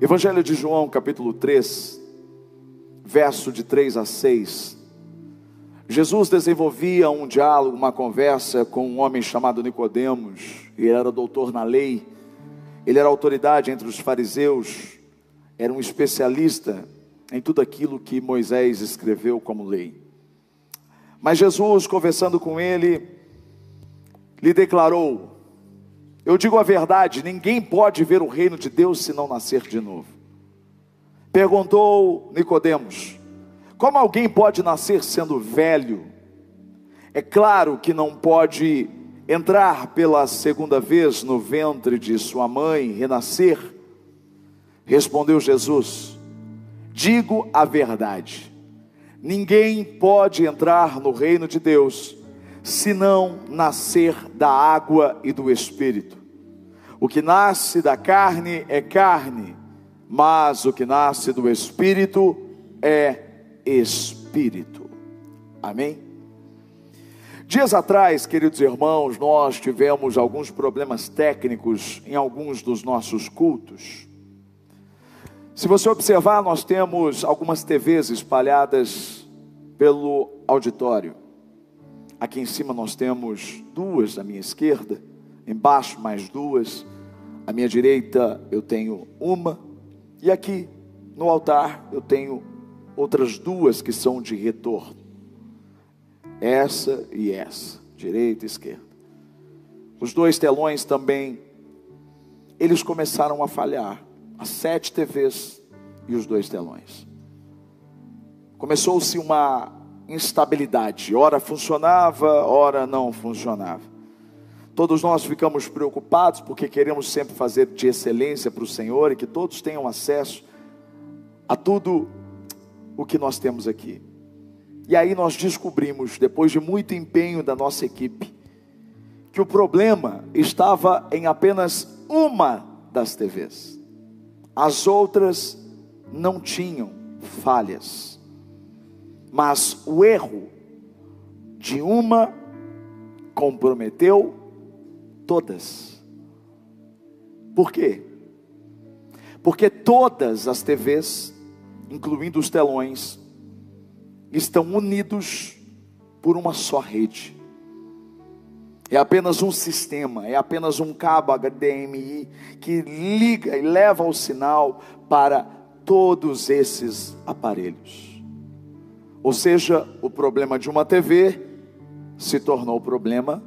Evangelho de João, capítulo 3, verso de 3 a 6. Jesus desenvolvia um diálogo, uma conversa com um homem chamado Nicodemos, ele era doutor na lei, ele era autoridade entre os fariseus, era um especialista em tudo aquilo que Moisés escreveu como lei. Mas Jesus, conversando com ele, lhe declarou: Eu digo a verdade, ninguém pode ver o reino de Deus se não nascer de novo. Perguntou Nicodemos: Como alguém pode nascer sendo velho? É claro que não pode entrar pela segunda vez no ventre de sua mãe, renascer. Respondeu Jesus: Digo a verdade. Ninguém pode entrar no reino de Deus se não nascer da água e do espírito. O que nasce da carne é carne, mas o que nasce do Espírito é Espírito. Amém? Dias atrás, queridos irmãos, nós tivemos alguns problemas técnicos em alguns dos nossos cultos. Se você observar, nós temos algumas TVs espalhadas pelo auditório. Aqui em cima nós temos duas à minha esquerda, embaixo mais duas, à minha direita eu tenho uma, e aqui no altar eu tenho outras duas que são de retorno. Essa e essa, direita e esquerda. Os dois telões também, eles começaram a falhar. As sete TVs e os dois telões. Começou-se uma instabilidade. Ora funcionava, ora não funcionava. Todos nós ficamos preocupados porque queremos sempre fazer de excelência para o Senhor e que todos tenham acesso a tudo o que nós temos aqui. E aí nós descobrimos, depois de muito empenho da nossa equipe, que o problema estava em apenas uma das TVs. As outras não tinham falhas. Mas o erro de uma comprometeu Todas. Por quê? Porque todas as TVs, incluindo os telões, estão unidos por uma só rede. É apenas um sistema, é apenas um cabo HDMI que liga e leva o sinal para todos esses aparelhos. Ou seja, o problema de uma TV se tornou o problema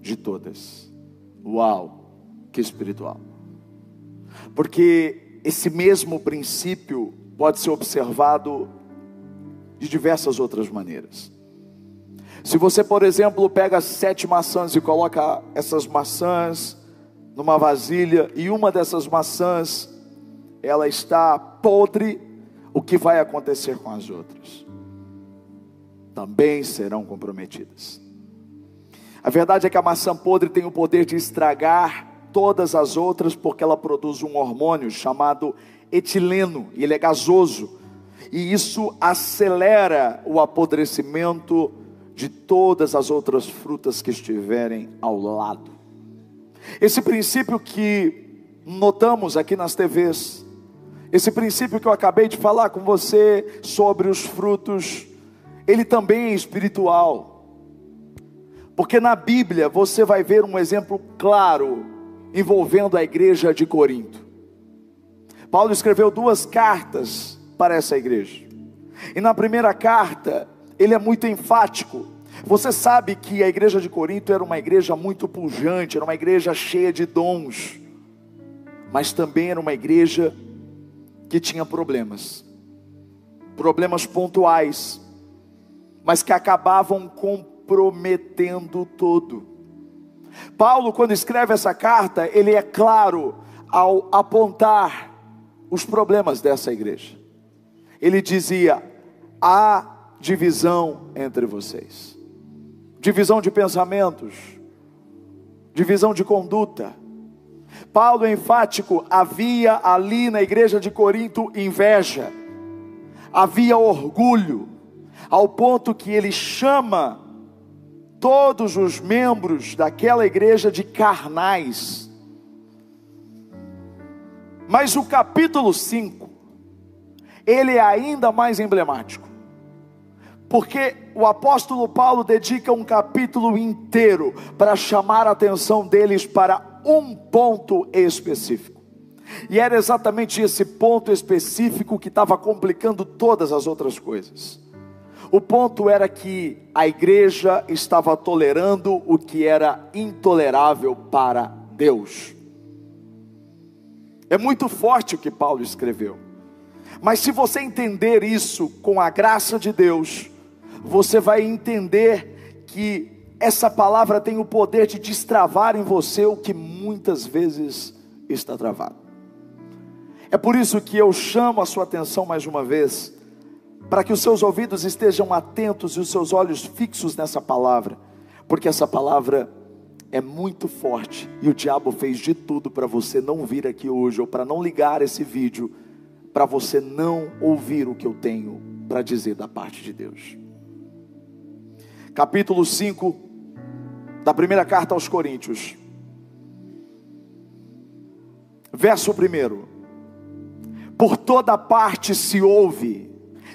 de todas. Uau, que espiritual. Porque esse mesmo princípio pode ser observado de diversas outras maneiras. Se você, por exemplo, pega sete maçãs e coloca essas maçãs numa vasilha e uma dessas maçãs ela está podre, o que vai acontecer com as outras? Também serão comprometidas. A verdade é que a maçã podre tem o poder de estragar todas as outras, porque ela produz um hormônio chamado etileno, e ele é gasoso, e isso acelera o apodrecimento de todas as outras frutas que estiverem ao lado. Esse princípio que notamos aqui nas TVs, esse princípio que eu acabei de falar com você sobre os frutos, ele também é espiritual. Porque na Bíblia você vai ver um exemplo claro envolvendo a igreja de Corinto. Paulo escreveu duas cartas para essa igreja. E na primeira carta, ele é muito enfático. Você sabe que a igreja de Corinto era uma igreja muito pujante, era uma igreja cheia de dons, mas também era uma igreja que tinha problemas, problemas pontuais, mas que acabavam com prometendo todo. Paulo, quando escreve essa carta, ele é claro ao apontar os problemas dessa igreja. Ele dizia: há divisão entre vocês, divisão de pensamentos, divisão de conduta. Paulo é enfático: havia ali na igreja de Corinto inveja, havia orgulho, ao ponto que ele chama todos os membros daquela igreja de carnais. Mas o capítulo 5, ele é ainda mais emblemático. Porque o apóstolo Paulo dedica um capítulo inteiro para chamar a atenção deles para um ponto específico. E era exatamente esse ponto específico que estava complicando todas as outras coisas. O ponto era que a igreja estava tolerando o que era intolerável para Deus. É muito forte o que Paulo escreveu. Mas se você entender isso com a graça de Deus, você vai entender que essa palavra tem o poder de destravar em você o que muitas vezes está travado. É por isso que eu chamo a sua atenção mais uma vez, para que os seus ouvidos estejam atentos e os seus olhos fixos nessa palavra, porque essa palavra é muito forte e o diabo fez de tudo para você não vir aqui hoje ou para não ligar esse vídeo, para você não ouvir o que eu tenho para dizer da parte de Deus. Capítulo 5 da primeira carta aos Coríntios, verso 1: Por toda parte se ouve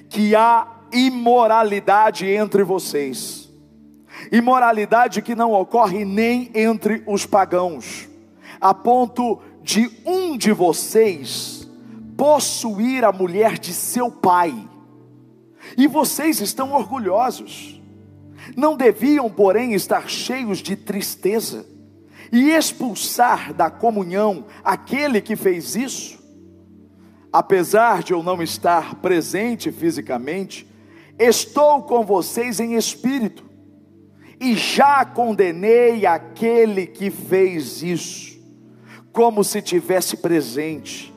que há imoralidade entre vocês, imoralidade que não ocorre nem entre os pagãos, a ponto de um de vocês possuir a mulher de seu pai, e vocês estão orgulhosos. Não deviam, porém, estar cheios de tristeza e expulsar da comunhão aquele que fez isso? Apesar de eu não estar presente fisicamente, estou com vocês em espírito e já condenei aquele que fez isso, como se tivesse presente.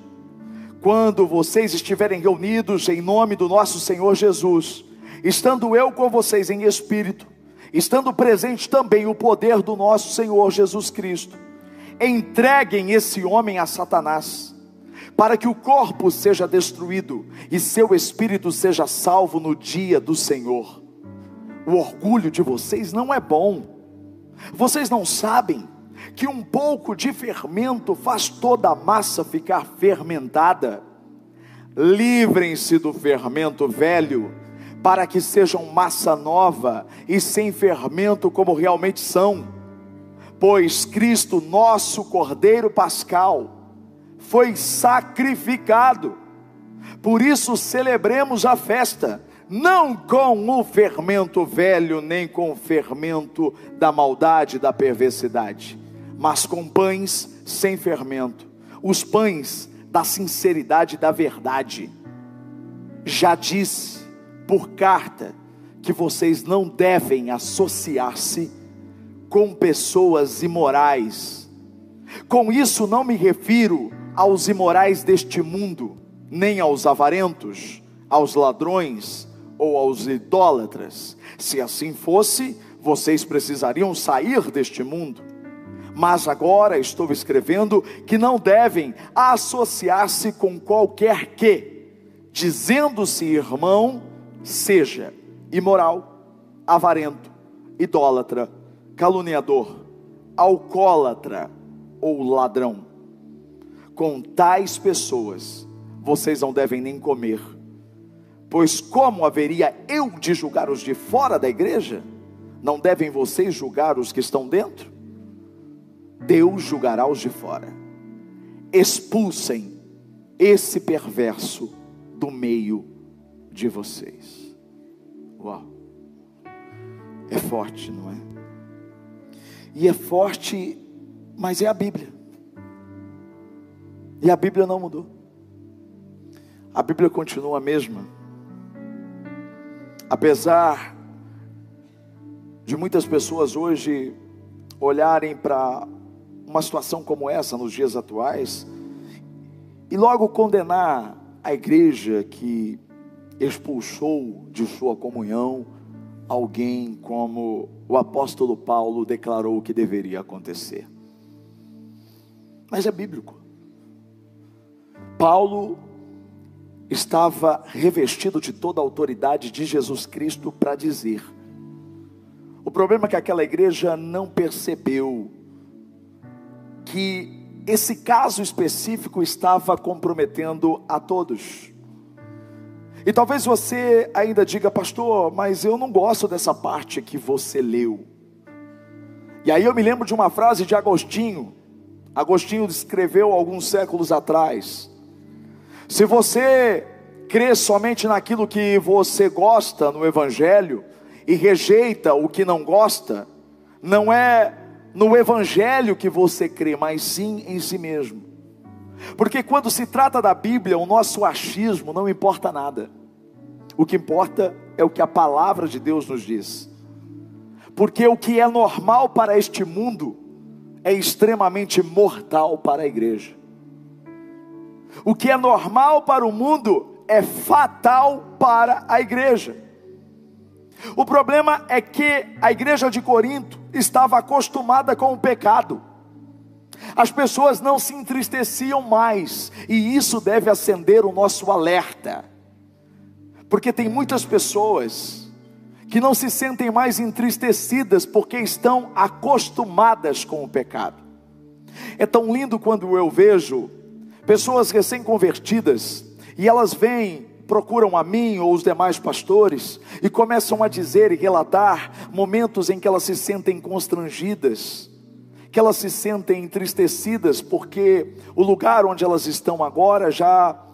Quando vocês estiverem reunidos em nome do nosso Senhor Jesus, estando eu com vocês em espírito, estando presente também o poder do nosso Senhor Jesus Cristo, entreguem esse homem a Satanás, para que o corpo seja destruído e seu espírito seja salvo no dia do Senhor. O orgulho de vocês não é bom, vocês não sabem que um pouco de fermento faz toda a massa ficar fermentada. Livrem-se do fermento velho para que sejam massa nova e sem fermento como realmente são. Pois Cristo, nosso Cordeiro Pascal, foi sacrificado. Por isso celebremos a festa, não com o fermento velho, nem com o fermento da maldade da perversidade, mas com pães sem fermento, os pães da sinceridade da verdade. Já disse por carta que vocês não devem associar-se com pessoas imorais. Com isso não me refiro aos imorais deste mundo, nem aos avarentos, aos ladrões ou aos idólatras. Se assim fosse, vocês precisariam sair deste mundo. Mas agora estou escrevendo que não devem associar-se com qualquer que, dizendo-se irmão, seja imoral, avarento, idólatra, caluniador, alcoólatra ou ladrão. Com tais pessoas vocês não devem nem comer, pois como haveria eu de julgar os de fora da igreja? Não devem vocês julgar os que estão dentro? Deus julgará os de fora. Expulsem esse perverso do meio de vocês. Uau! É forte, não é? E é forte, mas é a Bíblia. E a Bíblia não mudou. A Bíblia continua a mesma. Apesar de muitas pessoas hoje olharem para uma situação como essa nos dias atuais e logo condenar a igreja que expulsou de sua comunhão alguém como o apóstolo Paulo declarou que deveria acontecer. Mas é bíblico. Paulo estava revestido de toda a autoridade de Jesus Cristo para dizer. O problema é que aquela igreja não percebeu que esse caso específico estava comprometendo a todos. E talvez você ainda diga, pastor, mas eu não gosto dessa parte que você leu. E aí eu me lembro de uma frase de Agostinho. Agostinho escreveu alguns séculos atrás. Se você crê somente naquilo que você gosta no Evangelho e rejeita o que não gosta, não é no Evangelho que você crê, mas sim em si mesmo. Porque quando se trata da Bíblia, o nosso achismo não importa nada. O que importa é o que a palavra de Deus nos diz. Porque o que é normal para este mundo é extremamente mortal para a igreja. O que é normal para o mundo é fatal para a igreja. O problema é que a igreja de Corinto estava acostumada com o pecado. As pessoas não se entristeciam mais, e isso deve acender o nosso alerta. Porque tem muitas pessoas que não se sentem mais entristecidas porque estão acostumadas com o pecado. É tão lindo quando eu vejo pessoas recém-convertidas e elas vêm, procuram a mim ou os demais pastores e começam a dizer e relatar momentos em que elas se sentem constrangidas, que elas se sentem entristecidas porque o lugar onde elas estão agora já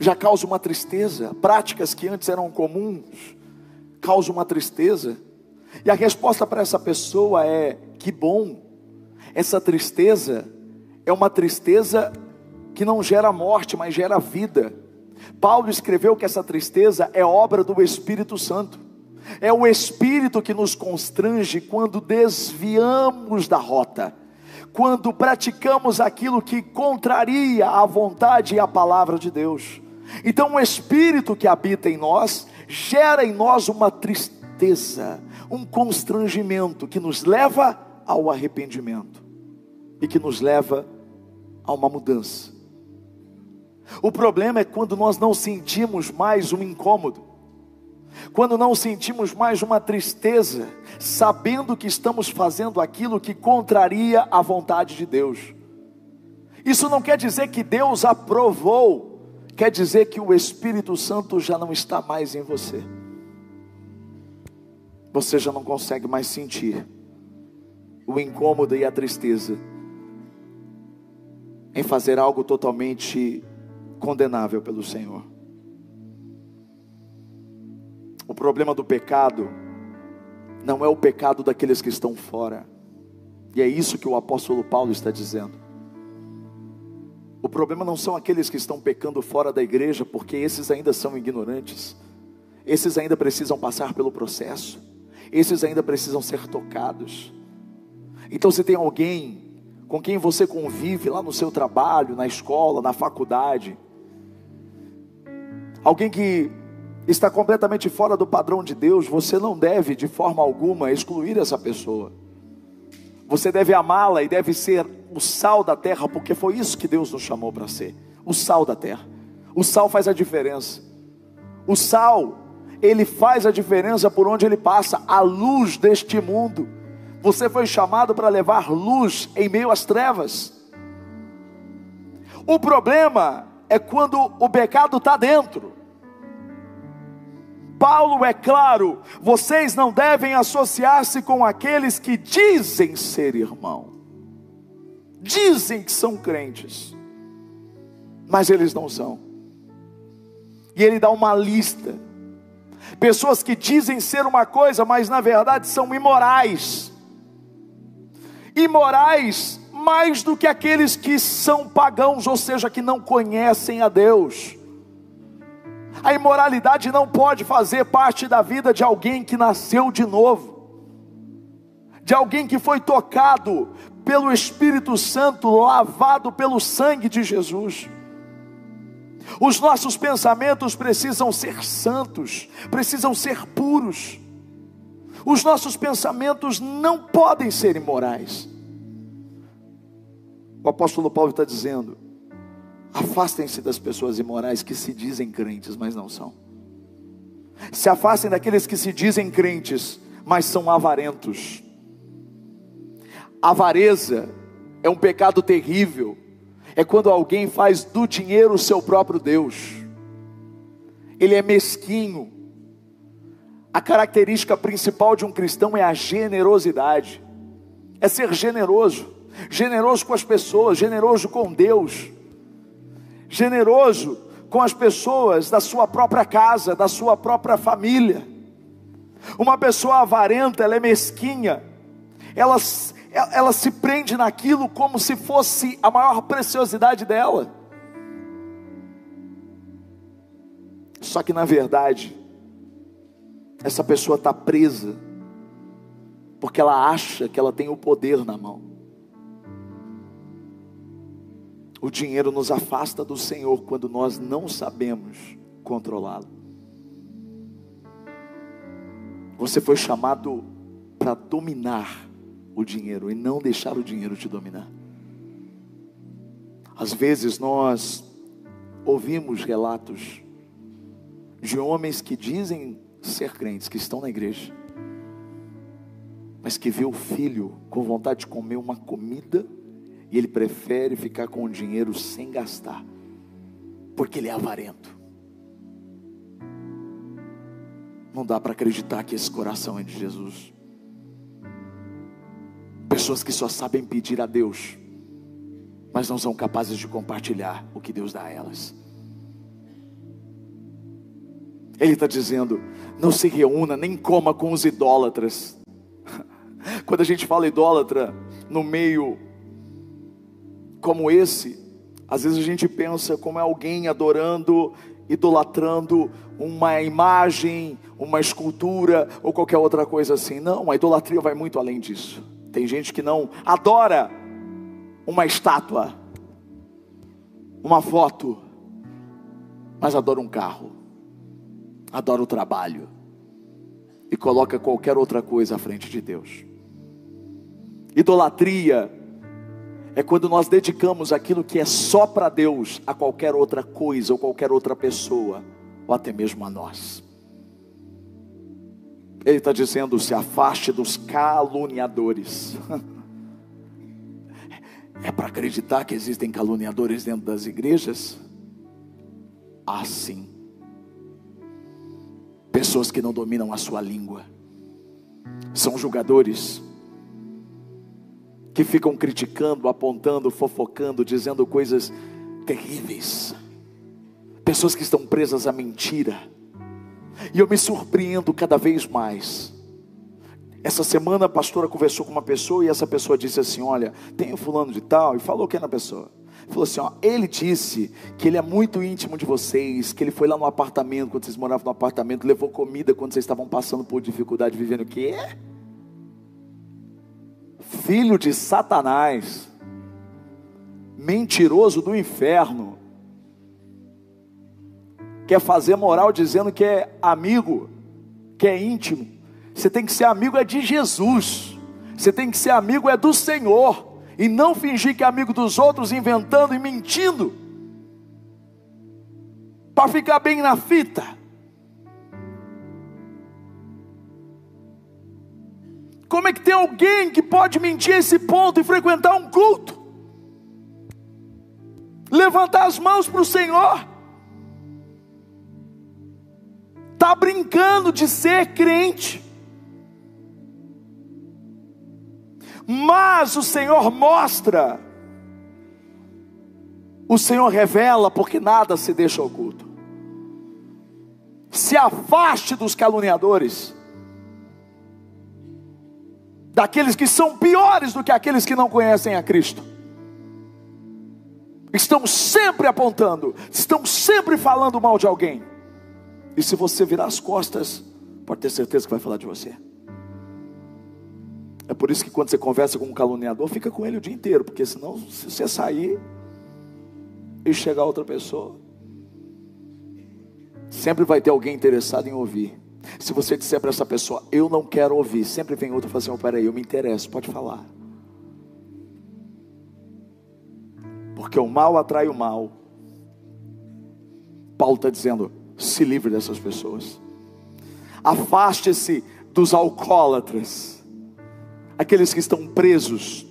já causa uma tristeza, práticas que antes eram comuns causam uma tristeza. E a resposta para essa pessoa é: que bom, essa tristeza é uma tristeza que não gera morte, mas gera vida. Paulo escreveu que essa tristeza é obra do Espírito Santo. É o Espírito que nos constrange quando desviamos da rota, quando praticamos aquilo que contraria a vontade e a palavra de Deus. Então, o Espírito que habita em nós gera em nós uma tristeza, um constrangimento que nos leva ao arrependimento e que nos leva a uma mudança. O problema é quando nós não sentimos mais um incômodo, quando não sentimos mais uma tristeza, sabendo que estamos fazendo aquilo que contraria a vontade de Deus. Isso não quer dizer que Deus aprovou quer dizer que o Espírito Santo já não está mais em você. Você já não consegue mais sentir o incômodo e a tristeza em fazer algo totalmente condenável pelo Senhor. O problema do pecado não é o pecado daqueles que estão fora, e é isso que o apóstolo Paulo está dizendo. O problema não são aqueles que estão pecando fora da igreja, porque esses ainda são ignorantes, esses ainda precisam passar pelo processo, esses ainda precisam ser tocados. Então, se tem alguém com quem você convive lá no seu trabalho, na escola, na faculdade, alguém que está completamente fora do padrão de Deus, você não deve de forma alguma excluir essa pessoa. Você deve amá-la e deve ser o sal da terra, porque foi isso que Deus nos chamou para ser o sal da terra. O sal faz a diferença. O sal, ele faz a diferença por onde ele passa, a luz deste mundo. Você foi chamado para levar luz em meio às trevas. O problema é quando o pecado está dentro. Paulo é claro: vocês não devem associar-se com aqueles que dizem ser irmão, dizem que são crentes, mas eles não são. E ele dá uma lista. Pessoas que dizem ser uma coisa, mas na verdade são imorais. Imorais mais do que aqueles que são pagãos, ou seja, que não conhecem a Deus. A imoralidade não pode fazer parte da vida de alguém que nasceu de novo, de alguém que foi tocado pelo Espírito Santo, lavado pelo sangue de Jesus. Os nossos pensamentos precisam ser santos, precisam ser puros. Os nossos pensamentos não podem ser imorais. O apóstolo Paulo está dizendo: Afastem-se das pessoas imorais que se dizem crentes, mas não são. Se afastem daqueles que se dizem crentes, mas são avarentos. Avareza é um pecado terrível, é quando alguém faz do dinheiro o seu próprio Deus. Ele é mesquinho. A característica principal de um cristão é a generosidade, é ser generoso, generoso com as pessoas, generoso com Deus, generoso com as pessoas da sua própria casa, da sua própria família. Uma pessoa avarenta, ela é mesquinha, ela, ela se prende naquilo como se fosse a maior preciosidade dela. Só que na verdade, essa pessoa está presa, porque ela acha que ela tem o poder na mão. O dinheiro nos afasta do Senhor quando nós não sabemos controlá-lo. Você foi chamado para dominar o dinheiro e não deixar o dinheiro te dominar. Às vezes nós ouvimos relatos de homens que dizem ser crentes, que estão na igreja, mas que vê o filho com vontade de comer uma comida e ele prefere ficar com o dinheiro sem gastar, porque ele é avarento. Não dá para acreditar que esse coração é de Jesus. Pessoas que só sabem pedir a Deus, mas não são capazes de compartilhar o que Deus dá a elas. Ele está dizendo: não se reúna nem coma com os idólatras. Quando a gente fala idólatra no meio como esse, às vezes a gente pensa como é alguém adorando, idolatrando uma imagem, uma escultura ou qualquer outra coisa assim. Não, a idolatria vai muito além disso. Tem gente que não adora uma estátua, uma foto, mas adora um carro, adora o trabalho e coloca qualquer outra coisa à frente de Deus. Idolatria é quando nós dedicamos aquilo que é só para Deus a qualquer outra coisa ou qualquer outra pessoa, ou até mesmo a nós. Ele está dizendo: se afaste dos caluniadores. É para acreditar que existem caluniadores dentro das igrejas? Assim. Pessoas que não dominam a sua língua. São julgadores que ficam criticando, apontando, fofocando, dizendo coisas terríveis. Pessoas que estão presas à mentira. E eu me surpreendo cada vez mais. Essa semana a pastora conversou com uma pessoa e essa pessoa disse assim: Olha, tem um fulano de tal, e falou que é na pessoa. Falou assim: ó, ele disse que ele é muito íntimo de vocês, que ele foi lá no apartamento, quando vocês moravam no apartamento, levou comida quando vocês estavam passando por dificuldade, vivendo o quê? filho de Satanás, mentiroso do inferno, quer fazer moral dizendo que é amigo, que é íntimo. Você tem que ser amigo é de Jesus. Você tem que ser amigo é do Senhor e não fingir que é amigo dos outros inventando e mentindo para ficar bem na fita. Como é que tem alguém que pode mentir a esse ponto e frequentar um culto? Levantar as mãos para o Senhor. Está brincando de ser crente. Mas o Senhor mostra, o Senhor revela, porque nada se deixa oculto. Se afaste dos caluniadores daqueles que são piores do que aqueles que não conhecem a Cristo. Estão sempre apontando, estão sempre falando mal de alguém. E se você virar as costas, pode ter certeza que vai falar de você. É por isso que quando você conversa com um caluniador, fica com ele o dia inteiro, porque senão, se você sair e chegar outra pessoa, sempre vai ter alguém interessado em ouvir. Se você disser para essa pessoa, eu não quero ouvir, sempre vem outro e fala assim: oh, peraí, eu me interesso, pode falar. Porque o mal atrai o mal. Paulo está dizendo: se livre dessas pessoas. Afaste-se dos alcoólatras, aqueles que estão presos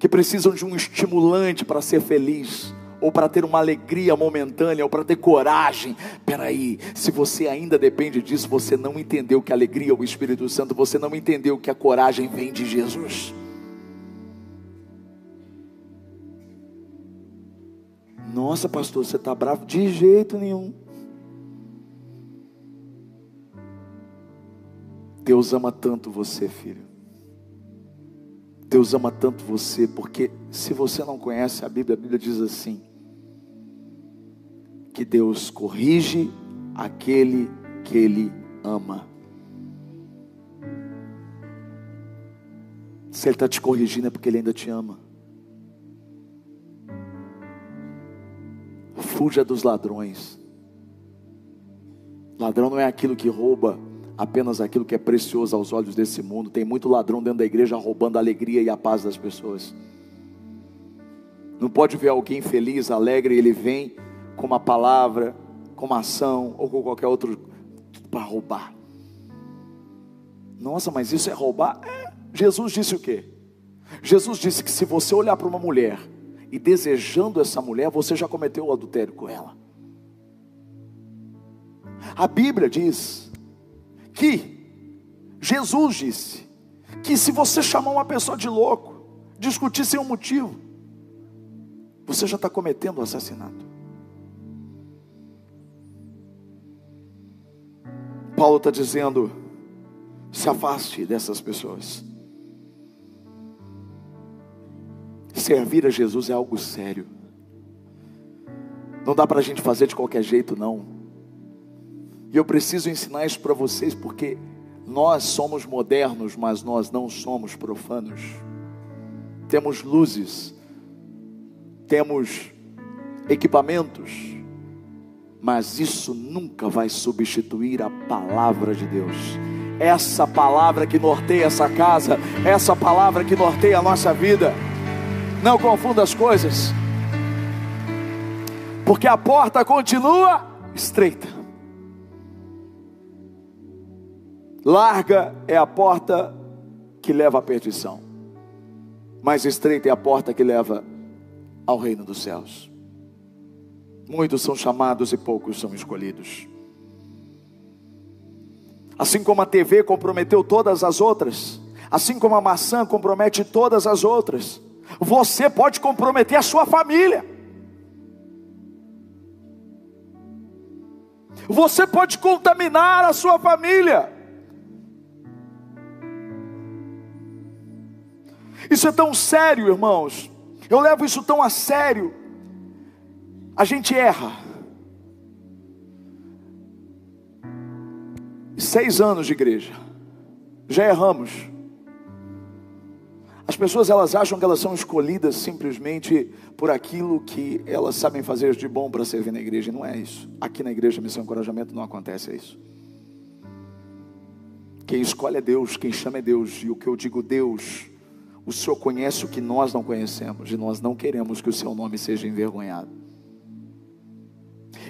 que precisam de um estimulante para ser feliz, ou para ter uma alegria momentânea, ou para ter coragem. Peraí, se você ainda depende disso, você não entendeu que a alegria é o Espírito Santo, você não entendeu que a coragem vem de Jesus. Nossa, pastor, você está bravo? De jeito nenhum. Deus ama tanto você, filho. Deus ama tanto você, porque se você não conhece a Bíblia, a Bíblia diz assim: que Deus corrige aquele que Ele ama. Se Ele está te corrigindo é porque Ele ainda te ama. Fuja dos ladrões. Ladrão não é aquilo que rouba apenas aquilo que é precioso aos olhos desse mundo. Tem muito ladrão dentro da igreja roubando a alegria e a paz das pessoas. Não pode ver alguém feliz, alegre, e ele vem com uma palavra, com uma ação ou com qualquer outro para roubar. Nossa, mas isso é roubar? É. Jesus disse o quê? Jesus disse que se você olhar para uma mulher e desejando essa mulher, você já cometeu o adultério com ela. A Bíblia diz que Jesus disse que se você chamar uma pessoa de louco, discutir sem um motivo, você já está cometendo o assassinato. Paulo está dizendo: se afaste dessas pessoas. Servir a Jesus é algo sério. Não dá para a gente fazer de qualquer jeito, não. E eu preciso ensinar isso para vocês porque nós somos modernos, mas nós não somos profanos. Temos luzes, temos equipamentos, mas isso nunca vai substituir a palavra de Deus. Essa palavra que norteia essa casa, essa palavra que norteia a nossa vida. Não confunda as coisas, porque a porta continua estreita. Larga é a porta que leva à perdição, mais estreita é a porta que leva ao reino dos céus. Muitos são chamados e poucos são escolhidos. Assim como a TV comprometeu todas as outras, assim como a maçã compromete todas as outras, você pode comprometer a sua família. Você pode contaminar a sua família. Isso é tão sério, irmãos. Eu levo isso tão a sério. A gente erra. Seis anos de igreja. Já erramos. As pessoas elas acham que elas são escolhidas simplesmente por aquilo que elas sabem fazer de bom para servir na igreja. Não é isso. Aqui na igreja Missão Encorajamento não acontece isso. Quem escolhe é Deus, quem chama é Deus. E o que eu digo Deus o Senhor conhece o que nós não conhecemos e nós não queremos que o seu nome seja envergonhado.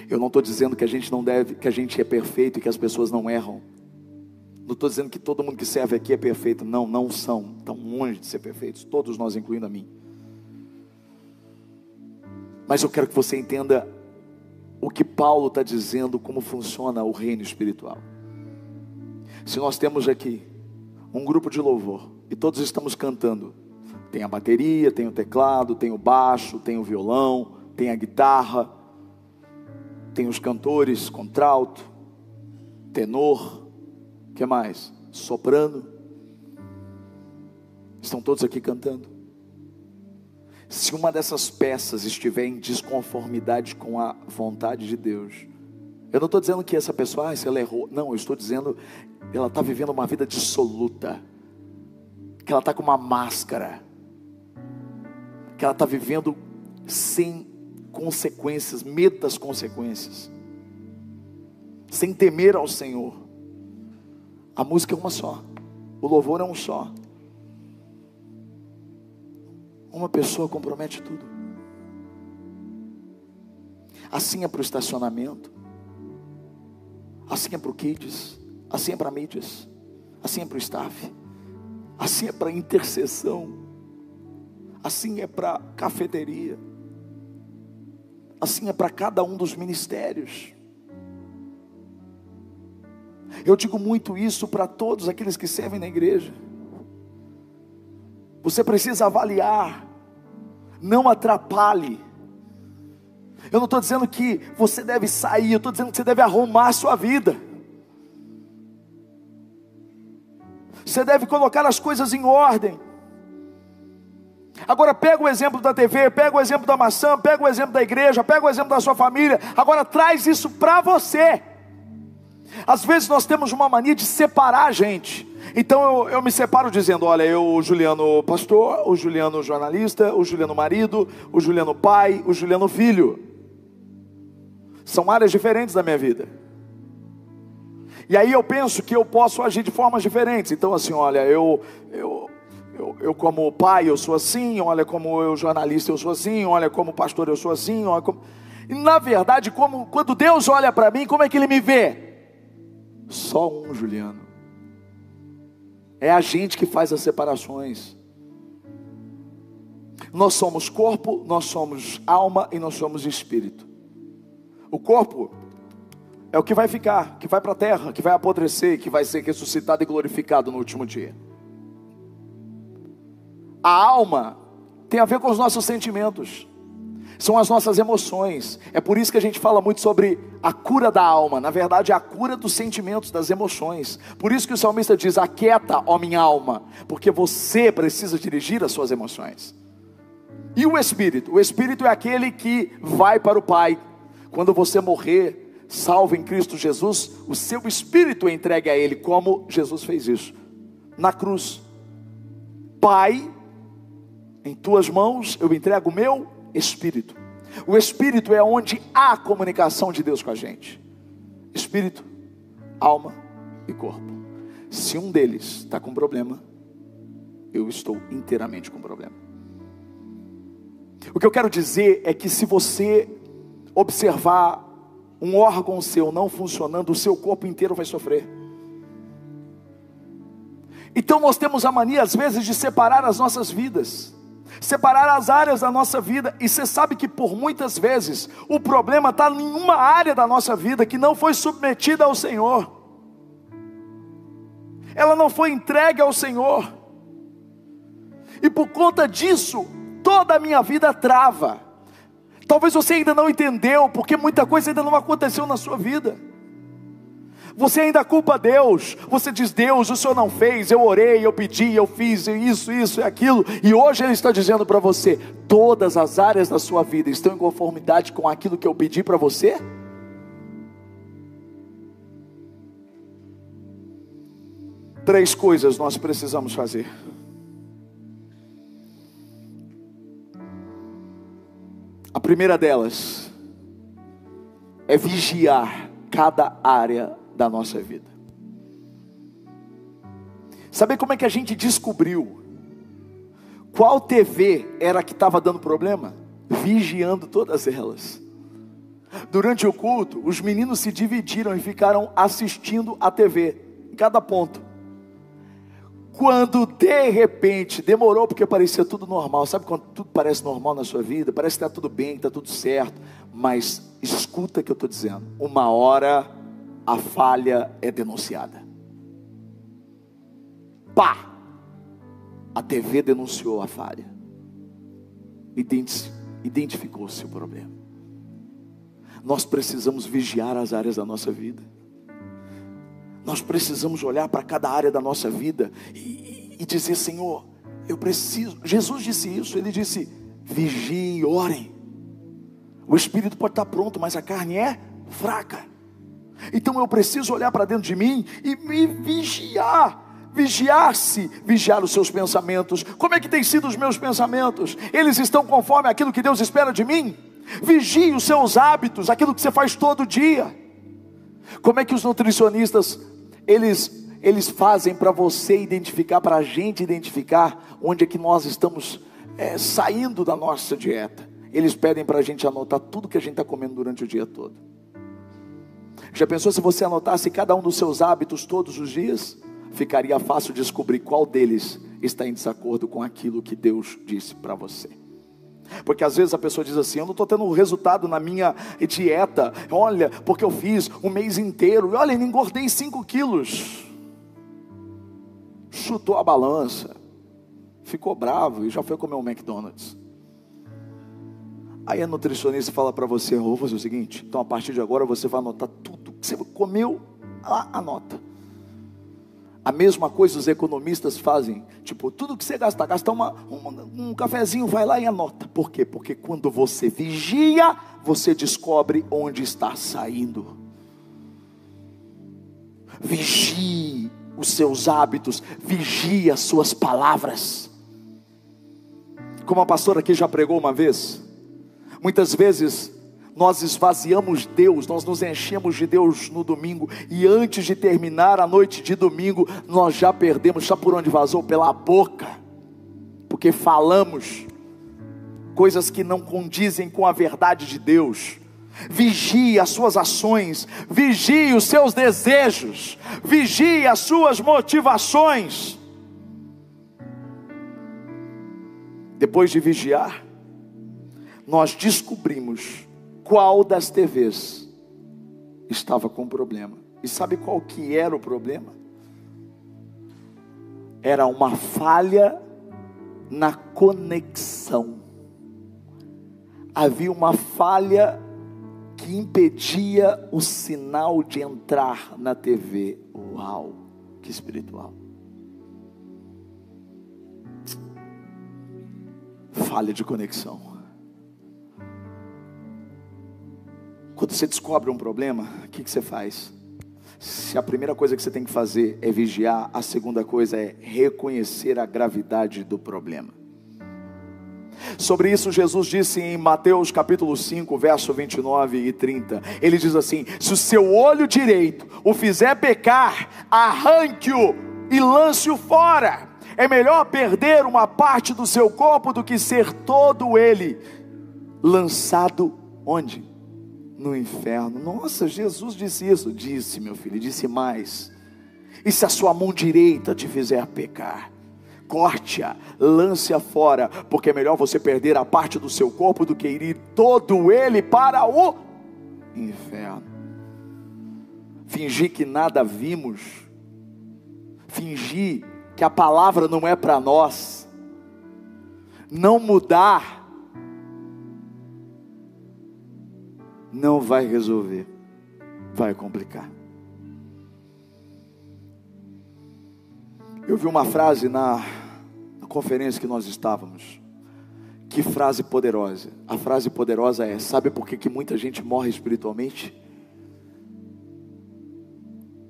Eu não estou dizendo que a gente não deve, que a gente é perfeito e que as pessoas não erram. Não estou dizendo que todo mundo que serve aqui é perfeito. Não, não são. Estão longe de ser perfeitos. Todos nós, incluindo a mim. Mas eu quero que você entenda o que Paulo está dizendo, como funciona o reino espiritual. Se nós temos aqui um grupo de louvor, e todos estamos cantando. Tem a bateria, tem o teclado, tem o baixo, tem o violão, tem a guitarra, tem os cantores, contralto, tenor, que mais? Soprano. Estão todos aqui cantando. Se uma dessas peças estiver em desconformidade com a vontade de Deus, eu não estou dizendo que essa pessoa, ah, se ela errou. Não, eu estou dizendo, ela está vivendo uma vida dissoluta que ela está com uma máscara, que ela está vivendo sem consequências, medo das consequências, sem temer ao Senhor. A música é uma só, o louvor é um só. Uma pessoa compromete tudo. Assim é para o estacionamento, assim é para o kids, assim é para mídias, assim é para o staff assim é para intercessão, assim é para cafeteria, assim é para cada um dos ministérios. Eu digo muito isso para todos aqueles que servem na igreja. Você precisa avaliar, não atrapalhe. Eu não estou dizendo que você deve sair, eu estou dizendo que você deve arrumar a sua vida. Você deve colocar as coisas em ordem. Agora pega o exemplo da TV, pega o exemplo da maçã, pega o exemplo da igreja, pega o exemplo da sua família. Agora traz isso para você. Às vezes nós temos uma mania de separar a gente. Então eu, eu, me separo dizendo: olha, eu, o Juliano pastor, o Juliano jornalista, o Juliano marido, o Juliano pai, o Juliano filho. São áreas diferentes da minha vida. E aí eu penso que eu posso agir de formas diferentes. Então, assim, olha, eu, eu, eu, eu como pai eu sou assim, olha como eu jornalista eu sou assim, olha como pastor eu sou assim, olha como... E na verdade, como, quando Deus olha para mim, como é que Ele me vê? Só um, Juliano. É a gente que faz as separações. Nós somos corpo, nós somos alma e nós somos espírito. O corpo é o que vai ficar, que vai para a terra, que vai apodrecer, que vai ser ressuscitado e glorificado no último dia. A alma tem a ver com os nossos sentimentos, são as nossas emoções. É por isso que a gente fala muito sobre a cura da alma, na verdade, é a cura dos sentimentos, das emoções. Por isso que o salmista diz: Aquieta, ó minha alma, porque você precisa dirigir as suas emoções. E o espírito? O espírito é aquele que vai para o Pai. Quando você morrer, salvo em Cristo Jesus, o seu espírito é entregue a Ele, como Jesus fez isso na cruz. Pai, em tuas mãos eu entrego o meu espírito. O espírito é onde há comunicação de Deus com a gente. Espírito, alma e corpo. Se um deles está com problema, eu estou inteiramente com problema. O que eu quero dizer é que se você observar um órgão seu não funcionando, o seu corpo inteiro vai sofrer. Então nós temos a mania, às vezes, de separar as nossas vidas, separar as áreas da nossa vida, e você sabe que por muitas vezes o problema está em uma área da nossa vida que não foi submetida ao Senhor, ela não foi entregue ao Senhor, e por conta disso, toda a minha vida trava. Talvez você ainda não entendeu, porque muita coisa ainda não aconteceu na sua vida. Você ainda culpa Deus. Você diz: Deus, o Senhor não fez. Eu orei, eu pedi, eu fiz isso, isso e aquilo. E hoje Ele está dizendo para você: todas as áreas da sua vida estão em conformidade com aquilo que eu pedi para você? Três coisas nós precisamos fazer. Primeira delas é vigiar cada área da nossa vida. Saber como é que a gente descobriu qual TV era que estava dando problema? Vigiando todas elas. Durante o culto, os meninos se dividiram e ficaram assistindo a TV, em cada ponto. Quando de repente demorou porque parecia tudo normal, sabe quando tudo parece normal na sua vida? Parece que está tudo bem, está tudo certo, mas escuta o que eu estou dizendo. Uma hora a falha é denunciada. Pá! A TV denunciou a falha, identificou-se o problema. Nós precisamos vigiar as áreas da nossa vida. Nós precisamos olhar para cada área da nossa vida e, e, dizer: Senhor, eu preciso. Jesus disse isso, ele disse: vigie, orem. O espírito pode estar pronto, mas a carne é fraca. Então eu preciso olhar para dentro de mim e me vigiar. Vigiar-se, vigiar os seus pensamentos. Como é que têm sido os meus pensamentos? Eles estão conforme aquilo que Deus espera de mim? Vigie os seus hábitos, aquilo que você faz todo dia. Como é que os nutricionistas eles eles fazem para você identificar, para a gente identificar onde é que nós estamos é, saindo da nossa dieta. Eles pedem para a gente anotar tudo que a gente está comendo durante o dia todo. Já pensou se você anotasse cada um dos seus hábitos todos os dias? Ficaria fácil descobrir qual deles está em desacordo com aquilo que Deus disse para você. Porque às vezes a pessoa diz assim: Eu não estou tendo resultado na minha dieta. Olha, porque eu fiz um mês inteiro. Olha, engordei 5 quilos. Chutou a balança. Ficou bravo e já foi comer um McDonald's. Aí a nutricionista fala para você: Vou fazer o seguinte. Então a partir de agora você vai anotar tudo que você comeu. Lá, anota. A mesma coisa os economistas fazem. Tipo, tudo que você gasta, gasta uma, um, um cafezinho, vai lá e anota. Por quê? Porque quando você vigia, você descobre onde está saindo. Vigie os seus hábitos, vigie as suas palavras. Como a pastora aqui já pregou uma vez, muitas vezes nós esvaziamos Deus, nós nos enchemos de Deus no domingo, e antes de terminar a noite de domingo, nós já perdemos, sabe por onde vazou? Pela boca, porque falamos coisas que não condizem com a verdade de Deus. Vigie as suas ações, vigie os seus desejos, vigie as suas motivações. Depois de vigiar, nós descobrimos qual das TVs estava com problema. E sabe qual que era o problema? Era uma falha na conexão. Havia uma falha que impedia o sinal de entrar na TV. Uau, que espiritual. Falha de conexão. Quando você descobre um problema, o que, que você faz? Se a primeira coisa que você tem que fazer é vigiar, a segunda coisa é reconhecer a gravidade do problema. Sobre isso, Jesus disse em Mateus capítulo 5, verso 29 e 30. Ele diz assim: Se o seu olho direito o fizer pecar, arranque-o e lance-o fora. É melhor perder uma parte do seu corpo do que ser todo ele lançado onde? No inferno. Nossa, Jesus disse isso. Disse, meu filho, disse mais. E se a sua mão direita te fizer pecar, corte-a, lance-a fora, porque é melhor você perder a parte do seu corpo do que ir todo ele para o inferno. Fingir que nada vimos, fingir que a palavra não é para nós, não mudar não vai resolver, vai complicar. Eu vi uma frase na, na conferência que nós estávamos. Que frase poderosa. A frase poderosa é: Sabe por que, que muita gente morre espiritualmente?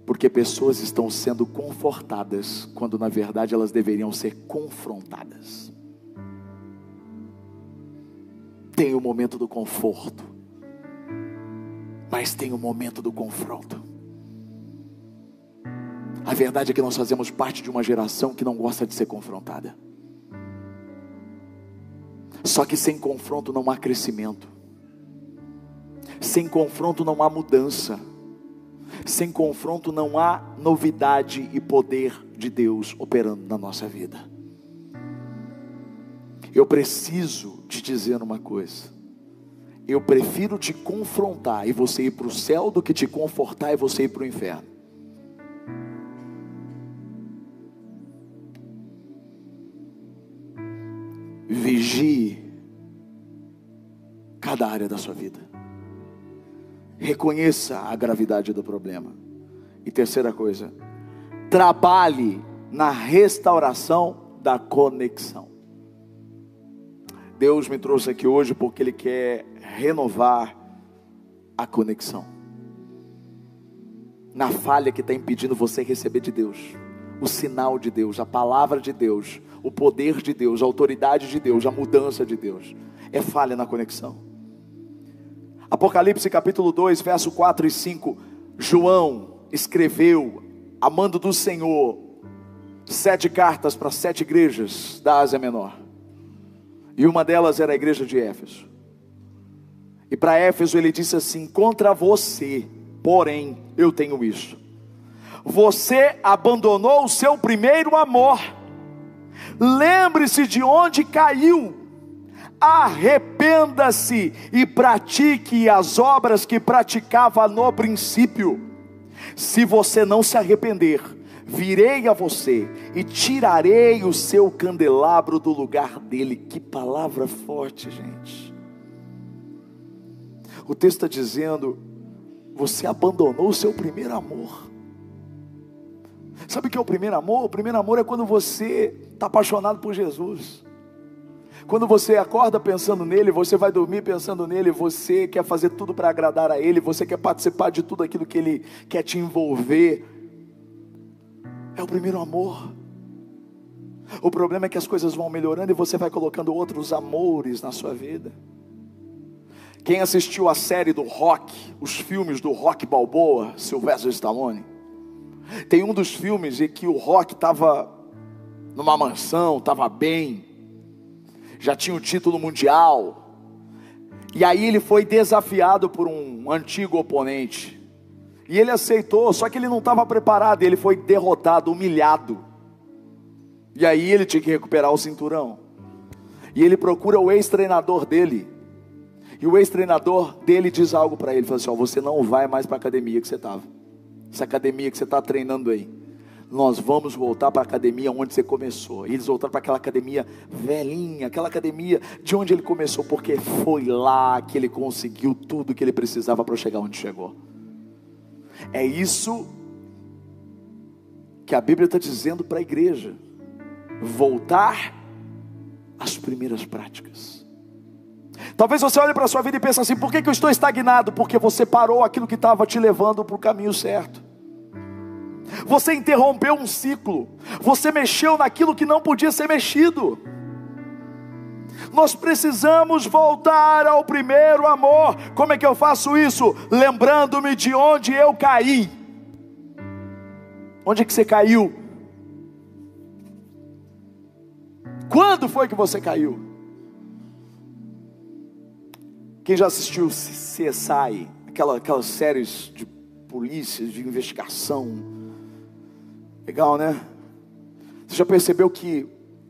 Porque pessoas estão sendo confortadas, quando na verdade elas deveriam ser confrontadas. Tem o momento do conforto, mas tem o momento do confronto. A verdade é que nós fazemos parte de uma geração que não gosta de ser confrontada. Só que sem confronto não há crescimento. Sem confronto não há mudança. Sem confronto não há novidade e poder de Deus operando na nossa vida. Eu preciso te dizer uma coisa. Eu prefiro te confrontar e você ir para o céu do que te confortar e você ir para o inferno. Vigie cada área da sua vida. Reconheça a gravidade do problema. E terceira coisa, trabalhe na restauração da conexão. Deus me trouxe aqui hoje porque Ele quer renovar a conexão. Na falha que está impedindo você receber de Deus, o sinal de Deus, a palavra de Deus, o poder de Deus, a autoridade de Deus, a mudança de Deus. É falha na conexão. Apocalipse capítulo 2, verso 4 e 5. João escreveu, amando do Senhor, sete cartas para sete igrejas da Ásia Menor. E uma delas era a igreja de Éfeso. E para Éfeso ele disse assim: Contra você, porém, eu tenho isso. Você abandonou o seu primeiro amor. lembre-se de onde caiu, arrependa-se e pratique as obras que praticava no princípio. Se você não se arrepender, virei a você e tirarei o seu candelabro do lugar dele. Que palavra forte, gente. O texto está dizendo: você abandonou o seu primeiro amor. Sabe o que é o primeiro amor? O primeiro amor é quando você está apaixonado por Jesus. Quando você acorda pensando nele, você vai dormir pensando nele, você quer fazer tudo para agradar a ele, você quer participar de tudo aquilo que ele quer te envolver. É o primeiro amor. O problema é que as coisas vão melhorando e você vai colocando outros amores na sua vida. Quem assistiu a série do Rock, os filmes do Rock Balboa, Sylvester Stallone, tem um dos filmes em que o Rock estava numa mansão, estava bem, já tinha o título mundial. E aí ele foi desafiado por um antigo oponente. E ele aceitou, só que ele não estava preparado, ele foi derrotado, humilhado. E aí ele tinha que recuperar o cinturão. E ele procura o ex-treinador dele. E o ex-treinador dele diz algo para ele: fala assim, ó, Você não vai mais para a academia que você estava. Essa academia que você está treinando aí nós vamos voltar para a academia onde você começou. E eles voltaram para aquela academia velhinha, aquela academia de onde ele começou, porque foi lá que ele conseguiu tudo que ele precisava para chegar onde chegou. É isso que a Bíblia está dizendo para a igreja: voltar às primeiras práticas. Talvez você olhe para a sua vida e pense assim: por que, que eu estou estagnado? Porque você parou aquilo que estava te levando para o caminho certo. Você interrompeu um ciclo. Você mexeu naquilo que não podia ser mexido. Nós precisamos voltar ao primeiro amor. Como é que eu faço isso? Lembrando-me de onde eu caí. Onde é que você caiu? Quando foi que você caiu? Quem já assistiu CSI, aquela, aquelas séries de polícias, de investigação, Legal, né? Você já percebeu que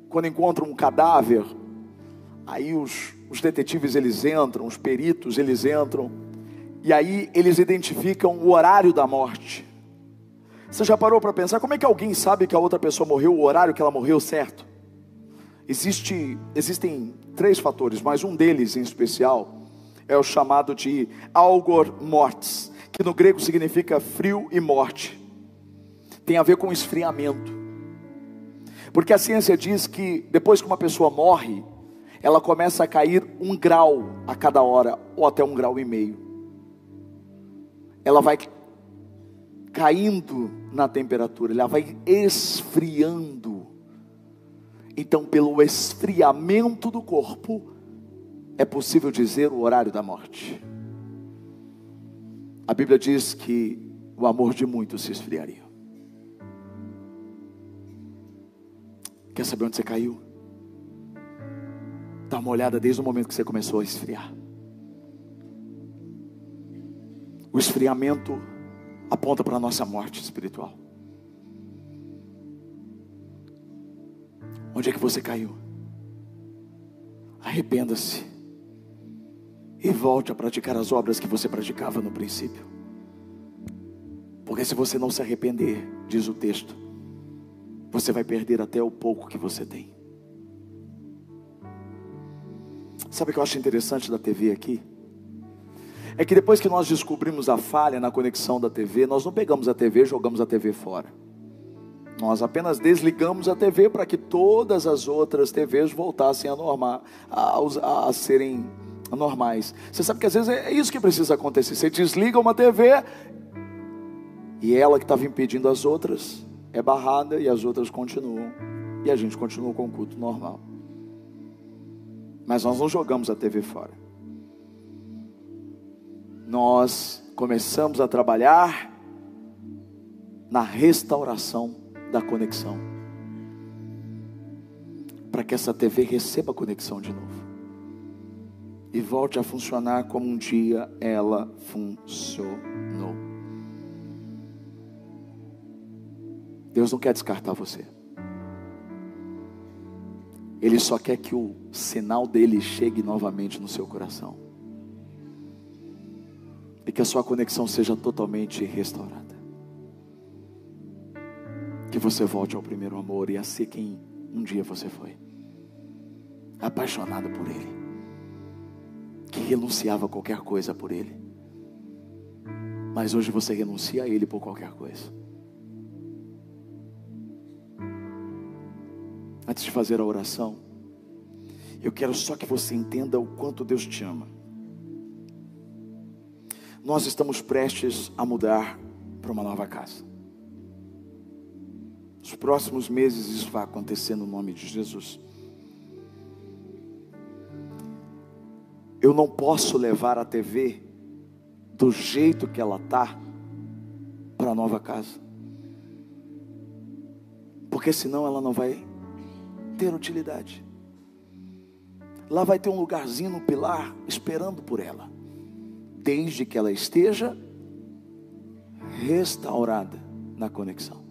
quando encontram um cadáver, aí os, os detetives eles entram, os peritos eles entram, e aí eles identificam o horário da morte. Você já parou para pensar como é que alguém sabe que a outra pessoa morreu, o horário que ela morreu certo? Existe, existem três fatores, mas um deles em especial é o chamado de algor mortis, que no grego significa frio e morte tem a ver com esfriamento. Porque a ciência diz que depois que uma pessoa morre, ela começa a cair um grau a cada hora, ou até um grau e meio. Ela vai caindo na temperatura, ela vai esfriando. Então, pelo esfriamento do corpo, é possível dizer o horário da morte. A Bíblia diz que o amor de muitos se esfriaria. Quer saber onde você caiu? Dá uma olhada desde o momento que você começou a esfriar. O esfriamento aponta para a nossa morte espiritual. Onde é que você caiu? Arrependa-se e volte a praticar as obras que você praticava no princípio. Porque se você não se arrepender, diz o texto, você vai perder até o pouco que você tem. Sabe o que eu acho interessante da TV aqui? É que depois que nós descobrimos a falha na conexão da TV, nós não pegamos a TV e jogamos a TV fora. Nós apenas desligamos a TV para que todas as outras TVs voltassem a, normar, a, a serem normais. Você sabe que às vezes é isso que precisa acontecer. Você desliga uma TV e ela que estava impedindo as outras é barrada e as outras continuam. E a gente continua com o culto normal. Mas nós não jogamos a TV fora. Nós começamos a trabalhar na restauração da conexão. Para que essa TV receba a conexão de novo. E volte a funcionar como um dia ela funcionou. Deus não quer descartar você. Ele só quer que o sinal dele chegue novamente no seu coração. E que a sua conexão seja totalmente restaurada. Que você volte ao primeiro amor e a ser quem um dia você foi. Apaixonado por Ele. Que renunciava a qualquer coisa por Ele. Mas hoje você renuncia a Ele por qualquer coisa. Antes de fazer a oração, eu quero só que você entenda o quanto Deus te ama. Nós estamos prestes a mudar para uma nova casa. Nos próximos meses isso vai acontecer no nome de Jesus. Eu não posso levar a TV do jeito que ela está para a nova casa. Porque senão ela não vai ter utilidade. Lá vai ter um lugarzinho no pilar esperando por ela, desde que ela esteja restaurada na conexão.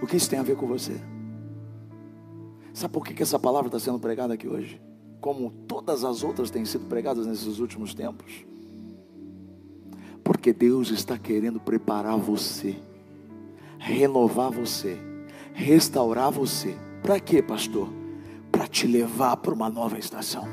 O que isso tem a ver com você? Sabe por que, que essa palavra está sendo pregada aqui hoje? Como todas as outras têm sido pregadas nesses últimos tempos? Porque Deus está querendo preparar você, renovar você, restaurar você. Para quê, pastor? Para te levar para uma nova estação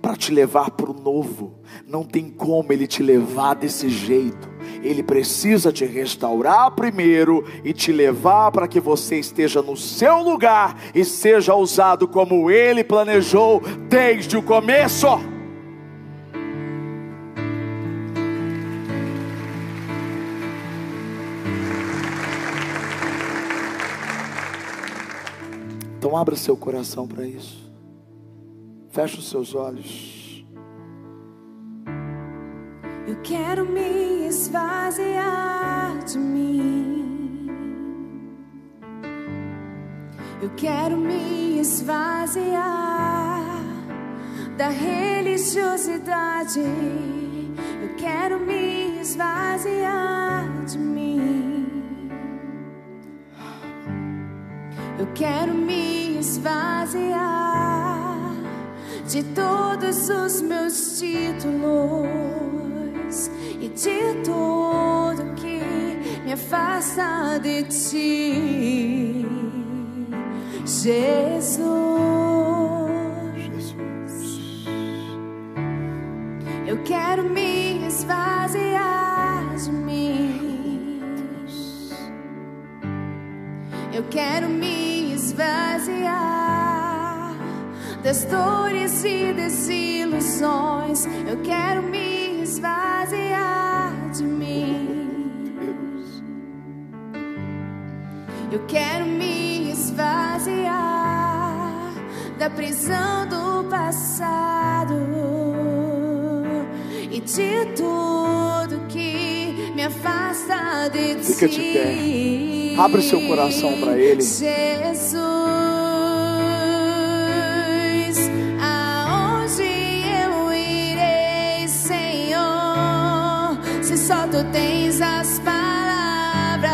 para te levar para o novo. Não tem como ele te levar desse jeito. Ele precisa te restaurar primeiro e te levar para que você esteja no seu lugar e seja usado como ele planejou desde o começo. Então abra seu coração para isso. Feche os seus olhos. Eu quero me esvaziar de mim. Eu quero me esvaziar da religiosidade. Eu quero me esvaziar de mim. Eu quero me esvaziar de todos os meus títulos e de tudo que me afasta de ti, Jesus. Jesus. Eu quero me esvaziar de mim. Eu quero me esvaziar das dores e desilusões. Eu quero me esvaziar de mim. Eu quero me esvaziar da prisão do passado e de tudo Fica de pé. Abre seu coração para Ele. Jesus. só tu tens as palavras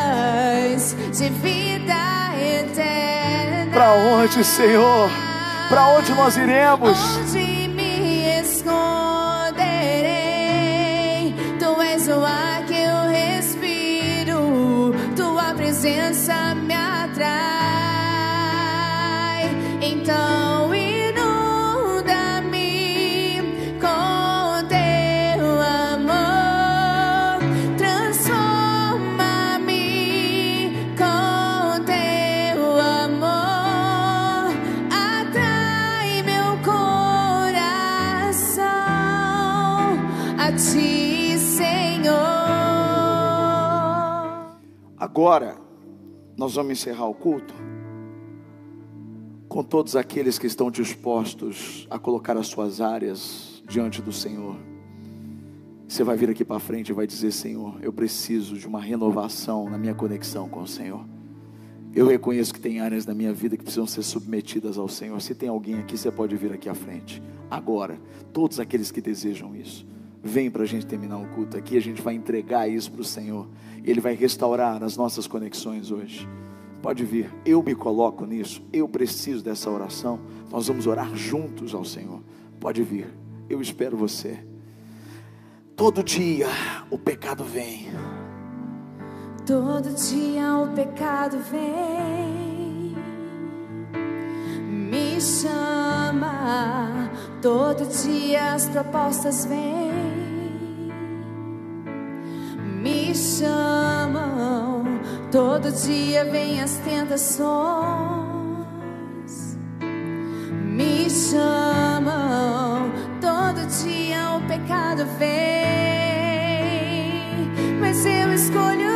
de vida eterna. Para onde, Senhor? Para onde nós iremos? Onde Agora, nós vamos encerrar o culto com todos aqueles que estão dispostos a colocar as suas áreas diante do Senhor. Você vai vir aqui para frente e vai dizer: Senhor, eu preciso de uma renovação na minha conexão com o Senhor. Eu reconheço que tem áreas da minha vida que precisam ser submetidas ao Senhor. Se tem alguém aqui, você pode vir aqui à frente. Agora, todos aqueles que desejam isso, vem para a gente terminar o culto aqui. A gente vai entregar isso para o Senhor. Ele vai restaurar as nossas conexões hoje. Pode vir. Eu me coloco nisso. Eu preciso dessa oração. Nós vamos orar juntos ao Senhor. Pode vir. Eu espero você. Todo dia o pecado vem. Todo dia o pecado vem, me chama. Todo dia as propostas vêm, chamam. Todo dia vem as tentações, me chamam. Todo dia o pecado vem, mas eu escolho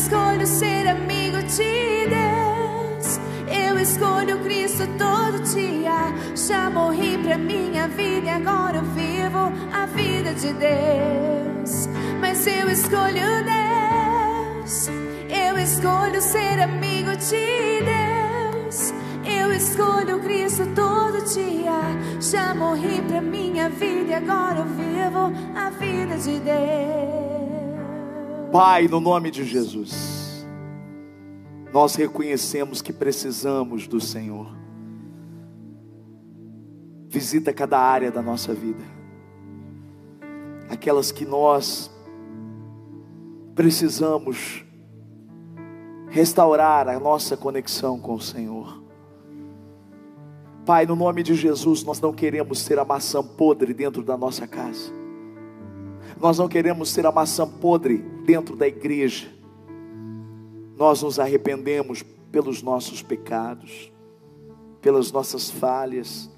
escolho ser amigo de Deus. Eu escolho Cristo todo dia. Já morri pra minha vida e agora eu vivo a vida de Deus. Mas eu escolho Deus. Eu escolho ser amigo de Deus. Eu escolho Cristo todo dia. Já morri pra minha vida e agora eu vivo a vida de Deus. Pai, no nome de Jesus, nós reconhecemos que precisamos do Senhor. Visita cada área da nossa vida, aquelas que nós precisamos restaurar a nossa conexão com o Senhor. Pai, no nome de Jesus, nós não queremos ser a maçã podre dentro da nossa casa. Nós não queremos ser a maçã podre dentro da igreja. Nós nos arrependemos pelos nossos pecados, pelas nossas falhas,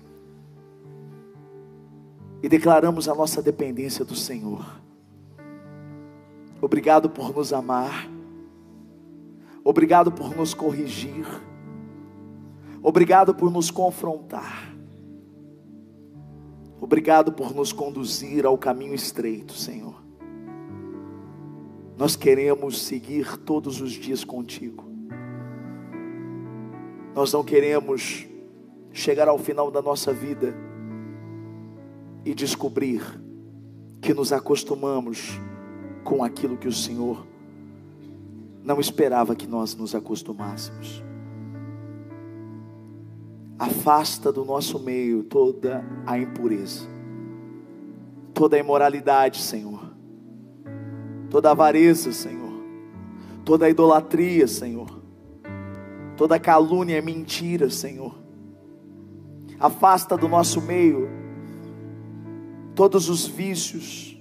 e declaramos a nossa dependência do Senhor. Obrigado por nos amar, obrigado por nos corrigir, obrigado por nos confrontar. Obrigado por nos conduzir ao caminho estreito, Senhor. Nós queremos seguir todos os dias contigo. Nós não queremos chegar ao final da nossa vida e descobrir que nos acostumamos com aquilo que o Senhor não esperava que nós nos acostumássemos. Afasta do nosso meio toda a impureza, toda a imoralidade, Senhor, toda a avareza, Senhor, toda a idolatria, Senhor, toda a calúnia e mentira, Senhor. Afasta do nosso meio todos os vícios,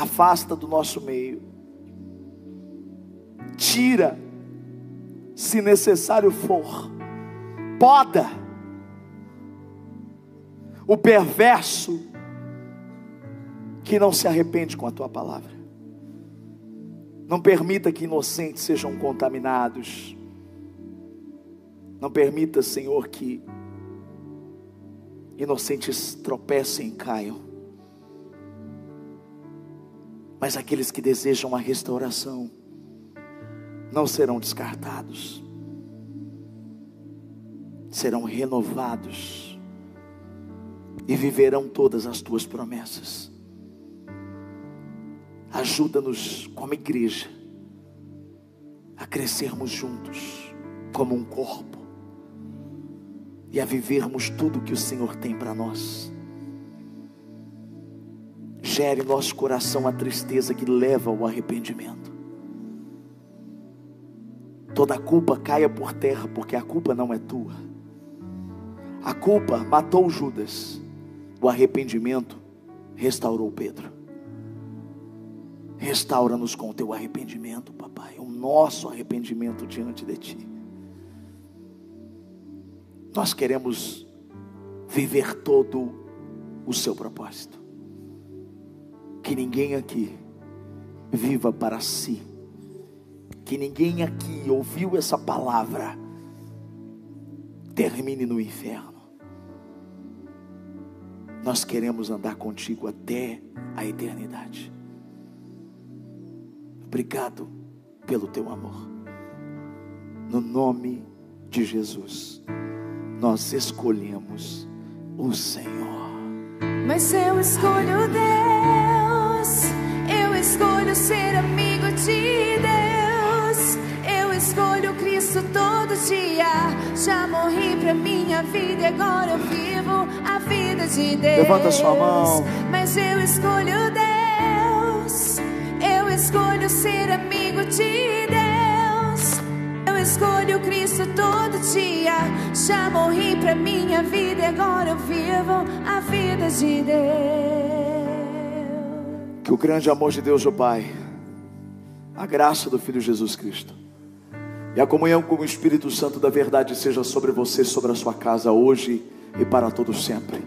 afasta do nosso meio, tira, se necessário for, poda. O perverso que não se arrepende com a tua palavra. Não permita que inocentes sejam contaminados. Não permita, Senhor, que inocentes tropecem e caiam. Mas aqueles que desejam a restauração não serão descartados serão renovados e viverão todas as tuas promessas. Ajuda-nos como igreja a crescermos juntos como um corpo e a vivermos tudo que o Senhor tem para nós. Gere em nosso coração a tristeza que leva ao arrependimento. Toda culpa caia por terra, porque a culpa não é tua. A culpa matou Judas, o arrependimento restaurou Pedro. Restaura-nos com o teu arrependimento, papai, o nosso arrependimento diante de ti. Nós queremos viver todo o seu propósito. Que ninguém aqui viva para si. Que ninguém aqui ouviu essa palavra termine no inferno. Nós queremos andar contigo até a eternidade. Obrigado pelo teu amor. No nome de Jesus, nós escolhemos o Senhor. Mas eu escolho Deus, eu escolho escolho ser amigo de Deus. Eu escolho Cristo todo dia. Já morri pra minha vida e agora eu vivo a vida de Deus. Levanta sua mão. Mas eu escolho Deus. Eu escolho ser amigo de Deus. Eu escolho Cristo todo dia. Já morri pra minha vida e agora eu vivo a vida de Deus. Que o grande amor de Deus, o Pai, a graça do Filho Jesus Cristo e a comunhão com o Espírito Santo da verdade seja sobre você, sobre a sua casa hoje e para todo sempre.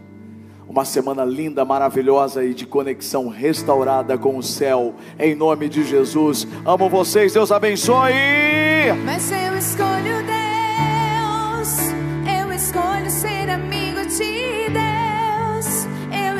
Uma semana linda, maravilhosa e de conexão restaurada com o céu. Em nome de Jesus. Amo vocês. Deus abençoe. Mas eu escolho Deus, eu escolho ser amigo